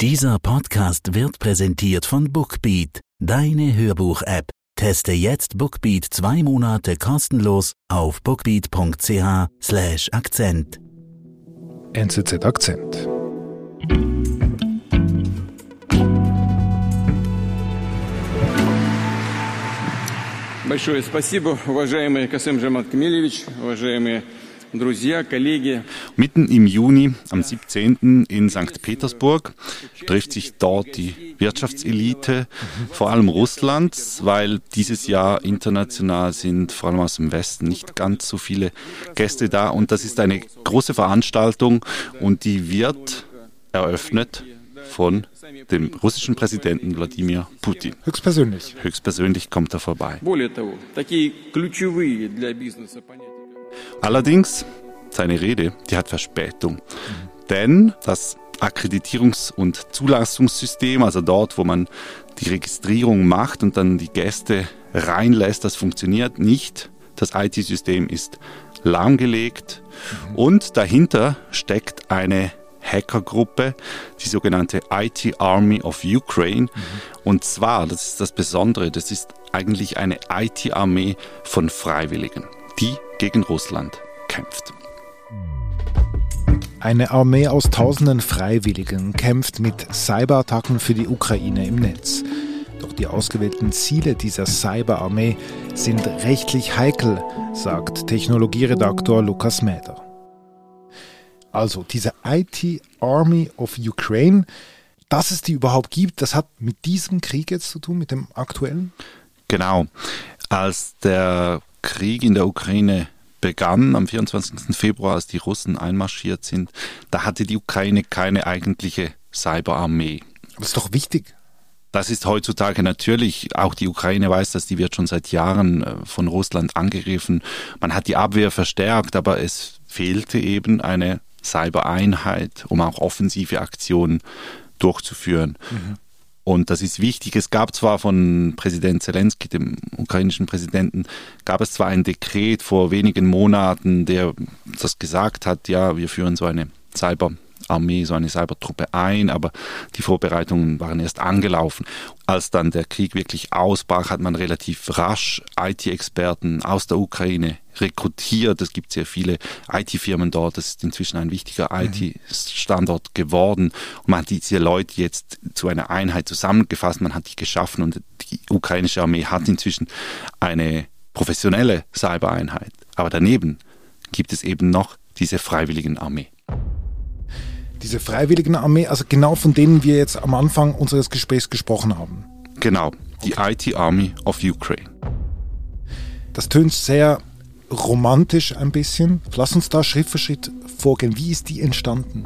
Dieser Podcast wird präsentiert von Bookbeat, deine Hörbuch-App. Teste jetzt Bookbeat zwei Monate kostenlos auf bookbeat.ch/slash Akzent. NZZ Akzent. Большое спасибо, уважаемый Касым Жамат Камилевич, уважаемые друзья, коллеги. Mitten im Juni, am 17. in St. Petersburg, trifft sich dort die Wirtschaftselite, vor allem Russlands, weil dieses Jahr international sind vor allem aus dem Westen nicht ganz so viele Gäste da. Und das ist eine große Veranstaltung und die wird eröffnet von dem russischen Präsidenten Wladimir Putin. Höchstpersönlich. Höchstpersönlich kommt er vorbei. Allerdings, seine Rede, die hat Verspätung. Mhm. Denn das Akkreditierungs- und Zulassungssystem, also dort, wo man die Registrierung macht und dann die Gäste reinlässt, das funktioniert nicht. Das IT-System ist lahmgelegt mhm. und dahinter steckt eine Hackergruppe, die sogenannte IT Army of Ukraine. Mhm. Und zwar, das ist das Besondere, das ist eigentlich eine IT-Armee von Freiwilligen die gegen Russland kämpft. Eine Armee aus tausenden Freiwilligen kämpft mit Cyberattacken für die Ukraine im Netz. Doch die ausgewählten Ziele dieser Cyberarmee sind rechtlich heikel, sagt Technologieredaktor Lukas Mäder. Also diese IT Army of Ukraine, dass es die überhaupt gibt, das hat mit diesem Krieg jetzt zu tun, mit dem aktuellen? Genau. Als der Krieg in der Ukraine begann, am 24. Februar, als die Russen einmarschiert sind, da hatte die Ukraine keine eigentliche Cyberarmee. Aber das ist doch wichtig. Das ist heutzutage natürlich, auch die Ukraine weiß das, die wird schon seit Jahren äh, von Russland angegriffen. Man hat die Abwehr verstärkt, aber es fehlte eben eine Cybereinheit, um auch offensive Aktionen durchzuführen. Und das ist wichtig. Es gab zwar von Präsident Zelensky, dem ukrainischen Präsidenten, gab es zwar ein Dekret vor wenigen Monaten, der das gesagt hat, ja, wir führen so eine Cyberarmee, so eine Cybertruppe ein, aber die Vorbereitungen waren erst angelaufen. Als dann der Krieg wirklich ausbrach, hat man relativ rasch IT-Experten aus der Ukraine rekrutiert. Es gibt sehr viele IT-Firmen dort. Das ist inzwischen ein wichtiger IT-Standort geworden. Und man hat diese Leute jetzt zu einer Einheit zusammengefasst. Man hat die geschaffen und die ukrainische Armee hat inzwischen eine professionelle Cybereinheit. Aber daneben gibt es eben noch diese freiwilligen Armee. Diese freiwilligen Armee, also genau von denen wir jetzt am Anfang unseres Gesprächs gesprochen haben. Genau, die IT Army of Ukraine. Das tönt sehr romantisch ein bisschen. Lass uns da Schritt für Schritt vorgehen. Wie ist die entstanden?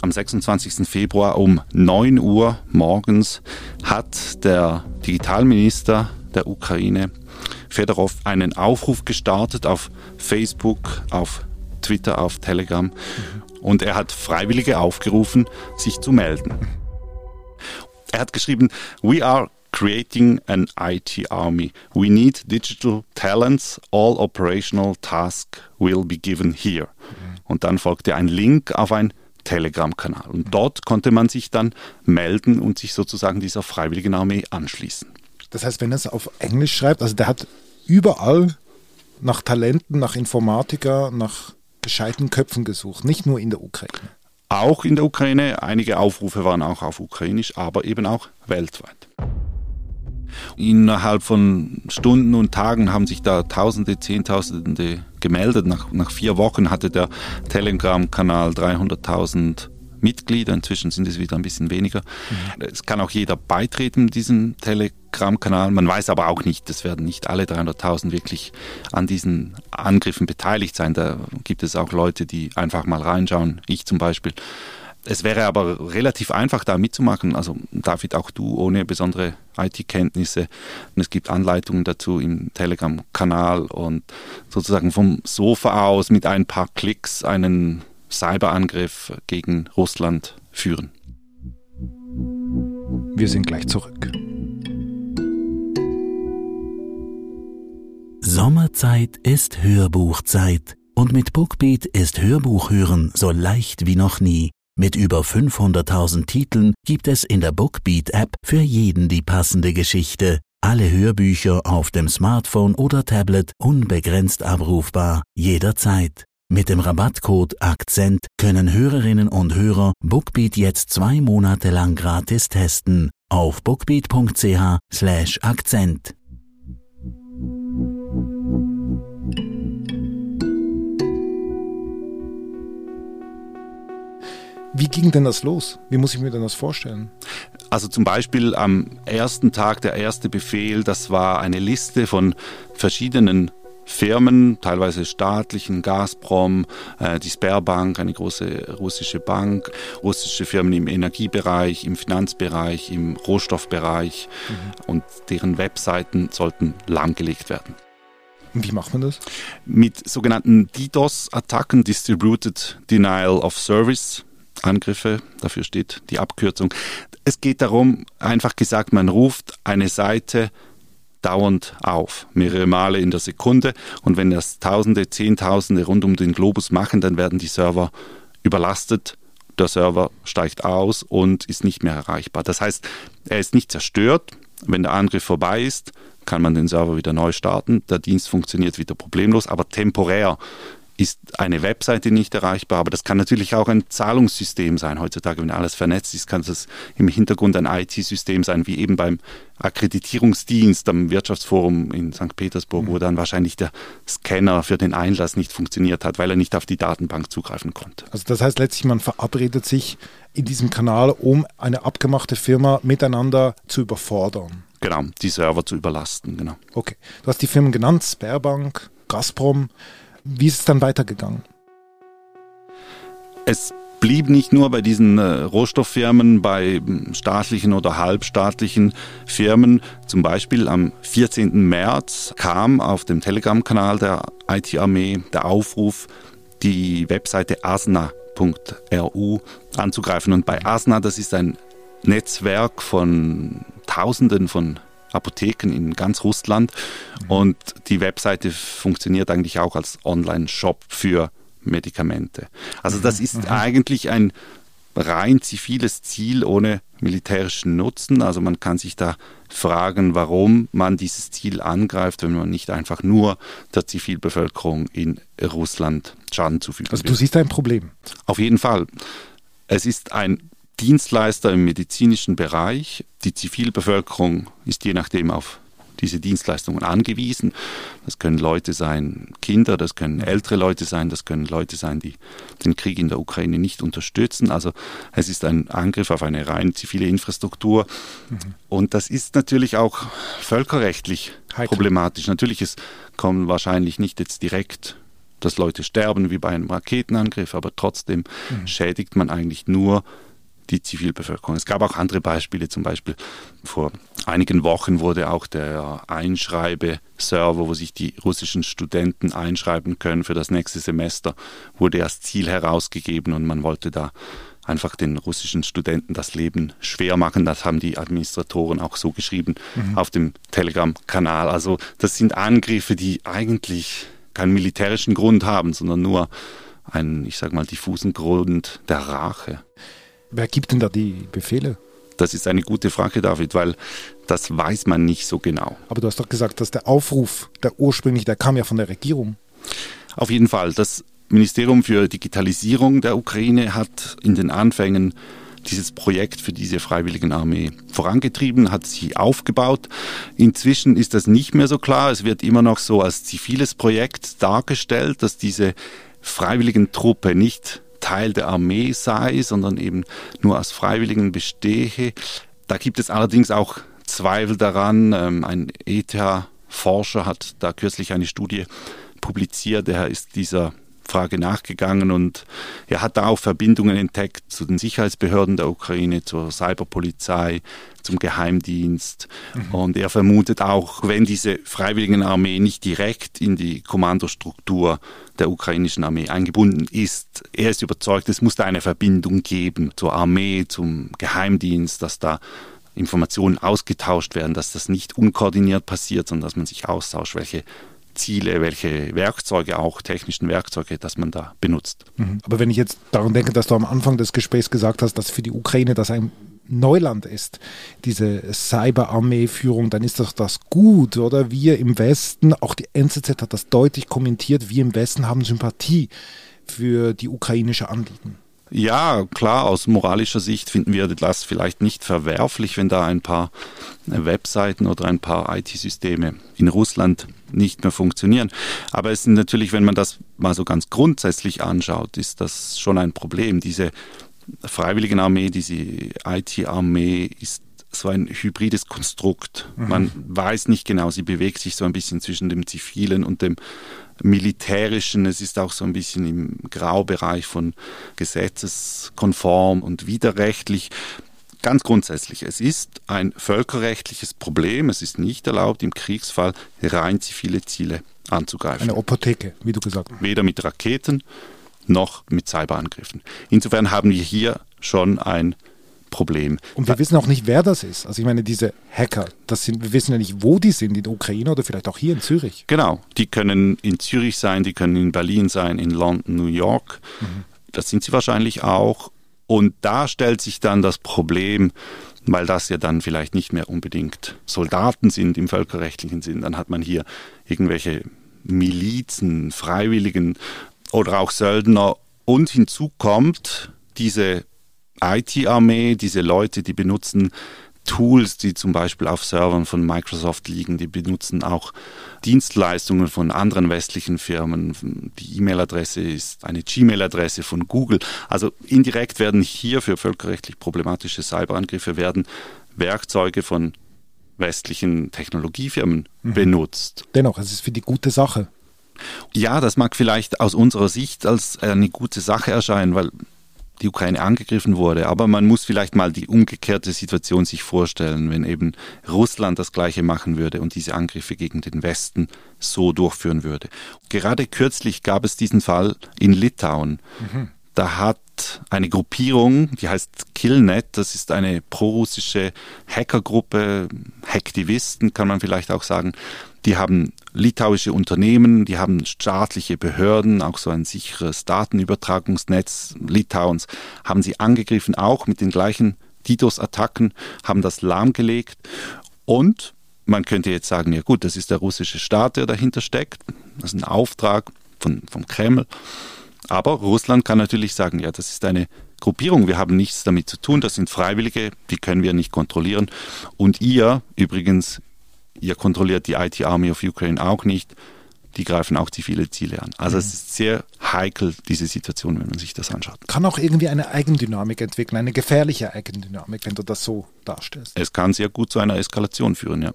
Am 26. Februar um 9 Uhr morgens hat der Digitalminister der Ukraine, Fedorov, einen Aufruf gestartet auf Facebook, auf Twitter, auf Telegram. Und er hat Freiwillige aufgerufen, sich zu melden. Er hat geschrieben, We are creating an IT army. We need digital talents. All operational tasks will be given here. Und dann folgte ein Link auf ein Telegram-Kanal. Und dort konnte man sich dann melden und sich sozusagen dieser freiwilligen Armee anschließen. Das heißt, wenn er es auf Englisch schreibt, also der hat überall nach Talenten, nach Informatiker, nach gescheiten Köpfen gesucht, nicht nur in der Ukraine. Auch in der Ukraine, einige Aufrufe waren auch auf Ukrainisch, aber eben auch weltweit. Innerhalb von Stunden und Tagen haben sich da Tausende, Zehntausende gemeldet. Nach, nach vier Wochen hatte der Telegram-Kanal 300.000 Mitglieder. Inzwischen sind es wieder ein bisschen weniger. Es kann auch jeder beitreten, diesem Telegram-Kanal. Man weiß aber auch nicht, es werden nicht alle 300.000 wirklich an diesen Angriffen beteiligt sein. Da gibt es auch Leute, die einfach mal reinschauen. Ich zum Beispiel. Es wäre aber relativ einfach, da mitzumachen. Also David, auch du ohne besondere IT-Kenntnisse. Es gibt Anleitungen dazu im Telegram-Kanal und sozusagen vom Sofa aus mit ein paar Klicks einen Cyberangriff gegen Russland führen. Wir sind gleich zurück. Sommerzeit ist Hörbuchzeit und mit Bookbeat ist Hörbuch hören so leicht wie noch nie. Mit über 500.000 Titeln gibt es in der Bookbeat-App für jeden die passende Geschichte. Alle Hörbücher auf dem Smartphone oder Tablet unbegrenzt abrufbar, jederzeit. Mit dem Rabattcode Akzent können Hörerinnen und Hörer Bookbeat jetzt zwei Monate lang gratis testen auf bookbeat.ch slash Akzent. Wie ging denn das los? Wie muss ich mir denn das vorstellen? Also zum Beispiel am ersten Tag, der erste Befehl, das war eine Liste von verschiedenen Firmen, teilweise staatlichen, Gazprom, äh, die Sperrbank, eine große russische Bank, russische Firmen im Energiebereich, im Finanzbereich, im Rohstoffbereich mhm. und deren Webseiten sollten lahmgelegt werden. Wie macht man das? Mit sogenannten DDoS-Attacken, Distributed Denial of Service. Angriffe, dafür steht die Abkürzung. Es geht darum, einfach gesagt, man ruft eine Seite dauernd auf, mehrere Male in der Sekunde. Und wenn das Tausende, Zehntausende rund um den Globus machen, dann werden die Server überlastet. Der Server steigt aus und ist nicht mehr erreichbar. Das heißt, er ist nicht zerstört. Wenn der Angriff vorbei ist, kann man den Server wieder neu starten. Der Dienst funktioniert wieder problemlos, aber temporär ist eine Webseite nicht erreichbar, aber das kann natürlich auch ein Zahlungssystem sein. Heutzutage, wenn alles vernetzt ist, kann das im Hintergrund ein IT-System sein, wie eben beim Akkreditierungsdienst am Wirtschaftsforum in St. Petersburg, mhm. wo dann wahrscheinlich der Scanner für den Einlass nicht funktioniert hat, weil er nicht auf die Datenbank zugreifen konnte. Also das heißt letztlich, man verabredet sich in diesem Kanal, um eine abgemachte Firma miteinander zu überfordern. Genau, die Server zu überlasten, genau. Okay. Du hast die Firmen genannt, Sperrbank, Gazprom. Wie ist es dann weitergegangen? Es blieb nicht nur bei diesen äh, Rohstofffirmen, bei hm, staatlichen oder halbstaatlichen Firmen. Zum Beispiel am 14. März kam auf dem Telegram-Kanal der IT-Armee der Aufruf, die Webseite asna.ru anzugreifen. Und bei ASNA, das ist ein Netzwerk von Tausenden von Apotheken in ganz Russland. Mhm. Und die Webseite funktioniert eigentlich auch als Online-Shop für Medikamente. Also das ist mhm. eigentlich ein rein ziviles Ziel ohne militärischen Nutzen. Also man kann sich da fragen, warum man dieses Ziel angreift, wenn man nicht einfach nur der Zivilbevölkerung in Russland Schaden zufügen Also du siehst ein Problem. Auf jeden Fall. Es ist ein Dienstleister im medizinischen Bereich. Die Zivilbevölkerung ist je nachdem auf diese Dienstleistungen angewiesen. Das können Leute sein, Kinder, das können ältere Leute sein, das können Leute sein, die den Krieg in der Ukraine nicht unterstützen. Also es ist ein Angriff auf eine rein zivile Infrastruktur. Mhm. Und das ist natürlich auch völkerrechtlich Heikel. problematisch. Natürlich, es kommen wahrscheinlich nicht jetzt direkt dass Leute sterben wie bei einem Raketenangriff, aber trotzdem mhm. schädigt man eigentlich nur die Zivilbevölkerung. Es gab auch andere Beispiele, zum Beispiel vor einigen Wochen wurde auch der Einschreibeserver, wo sich die russischen Studenten einschreiben können für das nächste Semester, wurde als Ziel herausgegeben und man wollte da einfach den russischen Studenten das Leben schwer machen. Das haben die Administratoren auch so geschrieben mhm. auf dem Telegram-Kanal. Also das sind Angriffe, die eigentlich keinen militärischen Grund haben, sondern nur einen, ich sage mal, diffusen Grund der Rache. Wer gibt denn da die Befehle? Das ist eine gute Frage, David, weil das weiß man nicht so genau. Aber du hast doch gesagt, dass der Aufruf, der ursprünglich, der kam ja von der Regierung. Auf jeden Fall. Das Ministerium für Digitalisierung der Ukraine hat in den Anfängen dieses Projekt für diese Freiwilligenarmee vorangetrieben, hat sie aufgebaut. Inzwischen ist das nicht mehr so klar. Es wird immer noch so als ziviles Projekt dargestellt, dass diese Freiwilligentruppe nicht Teil der Armee sei, sondern eben nur aus Freiwilligen bestehe. Da gibt es allerdings auch Zweifel daran. Ähm, ein ETH-Forscher hat da kürzlich eine Studie publiziert, der ist dieser Frage nachgegangen und er hat da auch Verbindungen entdeckt zu den Sicherheitsbehörden der Ukraine, zur Cyberpolizei, zum Geheimdienst. Mhm. Und er vermutet auch, wenn diese Freiwilligenarmee nicht direkt in die Kommandostruktur der ukrainischen Armee eingebunden ist, er ist überzeugt, es muss da eine Verbindung geben zur Armee, zum Geheimdienst, dass da Informationen ausgetauscht werden, dass das nicht unkoordiniert passiert, sondern dass man sich austauscht, welche Ziele, welche Werkzeuge, auch technischen Werkzeuge, dass man da benutzt. Mhm. Aber wenn ich jetzt daran denke, dass du am Anfang des Gesprächs gesagt hast, dass für die Ukraine das ein Neuland ist, diese Cyberarmee-Führung, dann ist doch das gut, oder? Wir im Westen, auch die NZZ hat das deutlich kommentiert, wir im Westen haben Sympathie für die ukrainische Anliegen. Ja, klar, aus moralischer Sicht finden wir das vielleicht nicht verwerflich, wenn da ein paar Webseiten oder ein paar IT-Systeme in Russland nicht mehr funktionieren. Aber es sind natürlich, wenn man das mal so ganz grundsätzlich anschaut, ist das schon ein Problem. Diese Freiwilligenarmee, diese IT-Armee ist so ein hybrides Konstrukt. Mhm. Man weiß nicht genau, sie bewegt sich so ein bisschen zwischen dem zivilen und dem militärischen. Es ist auch so ein bisschen im Graubereich von gesetzeskonform und widerrechtlich. Ganz grundsätzlich, es ist ein völkerrechtliches Problem. Es ist nicht erlaubt, im Kriegsfall rein zivile Ziele anzugreifen. Eine Opotheke, wie du gesagt hast. Weder mit Raketen noch mit Cyberangriffen. Insofern haben wir hier schon ein Problem. Und wir wissen auch nicht, wer das ist. Also ich meine, diese Hacker, das sind, wir wissen ja nicht, wo die sind, in der Ukraine oder vielleicht auch hier in Zürich. Genau, die können in Zürich sein, die können in Berlin sein, in London, New York. Mhm. Das sind sie wahrscheinlich auch. Und da stellt sich dann das Problem, weil das ja dann vielleicht nicht mehr unbedingt Soldaten sind im völkerrechtlichen Sinn. Dann hat man hier irgendwelche Milizen, Freiwilligen oder auch Söldner. Und hinzu kommt diese IT-Armee, diese Leute, die benutzen Tools, die zum Beispiel auf Servern von Microsoft liegen, die benutzen auch Dienstleistungen von anderen westlichen Firmen. Die E-Mail-Adresse ist eine Gmail-Adresse von Google. Also indirekt werden hier für völkerrechtlich problematische Cyberangriffe werden Werkzeuge von westlichen Technologiefirmen mhm. benutzt. Dennoch, es ist für die gute Sache. Ja, das mag vielleicht aus unserer Sicht als eine gute Sache erscheinen, weil die Ukraine angegriffen wurde. Aber man muss vielleicht mal die umgekehrte Situation sich vorstellen, wenn eben Russland das Gleiche machen würde und diese Angriffe gegen den Westen so durchführen würde. Gerade kürzlich gab es diesen Fall in Litauen. Mhm. Da hat eine Gruppierung, die heißt Killnet, das ist eine prorussische Hackergruppe, Hacktivisten kann man vielleicht auch sagen, die haben litauische Unternehmen, die haben staatliche Behörden, auch so ein sicheres Datenübertragungsnetz Litauens, haben sie angegriffen, auch mit den gleichen DDoS-Attacken, haben das lahmgelegt und man könnte jetzt sagen, ja gut, das ist der russische Staat, der dahinter steckt, das ist ein Auftrag von, vom Kreml. Aber Russland kann natürlich sagen, ja, das ist eine Gruppierung, wir haben nichts damit zu tun, das sind Freiwillige, die können wir nicht kontrollieren. Und ihr, übrigens Ihr kontrolliert die IT Army of Ukraine auch nicht. Die greifen auch zivile Ziele an. Also mhm. es ist sehr heikel, diese Situation, wenn man sich das anschaut. Kann auch irgendwie eine Eigendynamik entwickeln, eine gefährliche Eigendynamik, wenn du das so darstellst. Es kann sehr gut zu einer Eskalation führen, ja.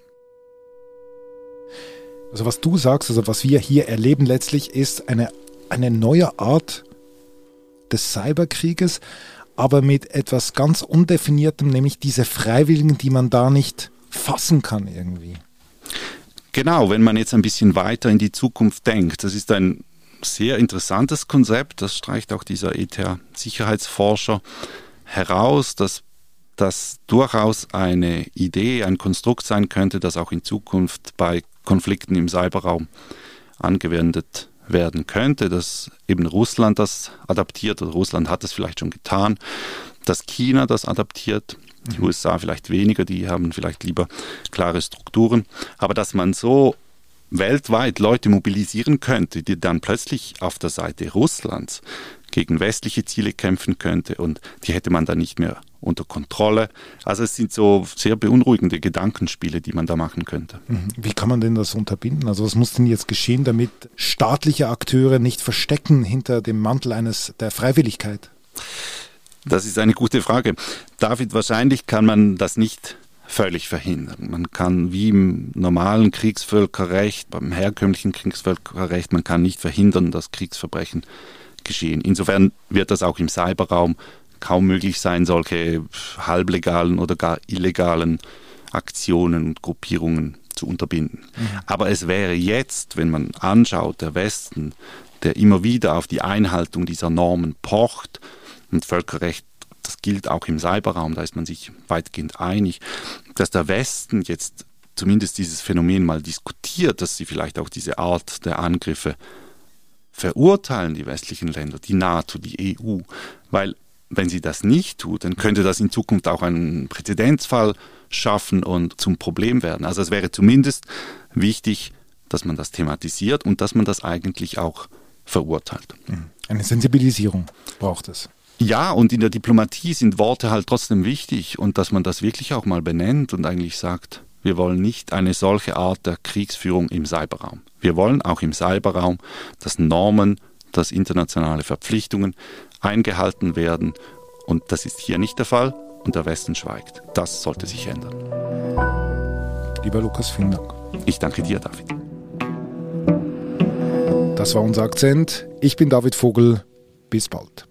Also was du sagst, also was wir hier erleben letztlich, ist eine, eine neue Art des Cyberkrieges, aber mit etwas ganz Undefiniertem, nämlich diese Freiwilligen, die man da nicht fassen kann irgendwie. Genau, wenn man jetzt ein bisschen weiter in die Zukunft denkt, das ist ein sehr interessantes Konzept, das streicht auch dieser ETH-Sicherheitsforscher heraus, dass das durchaus eine Idee, ein Konstrukt sein könnte, das auch in Zukunft bei Konflikten im Cyberraum angewendet werden könnte, dass eben Russland das adaptiert oder Russland hat das vielleicht schon getan, dass China das adaptiert die USA vielleicht weniger, die haben vielleicht lieber klare Strukturen. Aber dass man so weltweit Leute mobilisieren könnte, die dann plötzlich auf der Seite Russlands gegen westliche Ziele kämpfen könnte und die hätte man dann nicht mehr unter Kontrolle. Also es sind so sehr beunruhigende Gedankenspiele, die man da machen könnte. Mhm. Wie kann man denn das unterbinden? Also was muss denn jetzt geschehen, damit staatliche Akteure nicht verstecken hinter dem Mantel eines der Freiwilligkeit? Das ist eine gute Frage. David, wahrscheinlich kann man das nicht völlig verhindern. Man kann wie im normalen Kriegsvölkerrecht, beim herkömmlichen Kriegsvölkerrecht, man kann nicht verhindern, dass Kriegsverbrechen geschehen. Insofern wird das auch im Cyberraum kaum möglich sein, solche halblegalen oder gar illegalen Aktionen und Gruppierungen zu unterbinden. Mhm. Aber es wäre jetzt, wenn man anschaut, der Westen, der immer wieder auf die Einhaltung dieser Normen pocht, und Völkerrecht, das gilt auch im Cyberraum, da ist man sich weitgehend einig, dass der Westen jetzt zumindest dieses Phänomen mal diskutiert, dass sie vielleicht auch diese Art der Angriffe verurteilen, die westlichen Länder, die NATO, die EU, weil wenn sie das nicht tut, dann könnte das in Zukunft auch einen Präzedenzfall schaffen und zum Problem werden. Also es wäre zumindest wichtig, dass man das thematisiert und dass man das eigentlich auch verurteilt. Eine Sensibilisierung braucht es. Ja, und in der Diplomatie sind Worte halt trotzdem wichtig und dass man das wirklich auch mal benennt und eigentlich sagt, wir wollen nicht eine solche Art der Kriegsführung im Cyberraum. Wir wollen auch im Cyberraum, dass Normen, dass internationale Verpflichtungen eingehalten werden. Und das ist hier nicht der Fall und der Westen schweigt. Das sollte sich ändern. Lieber Lukas, vielen Dank. Ich danke dir, David. Das war unser Akzent. Ich bin David Vogel. Bis bald.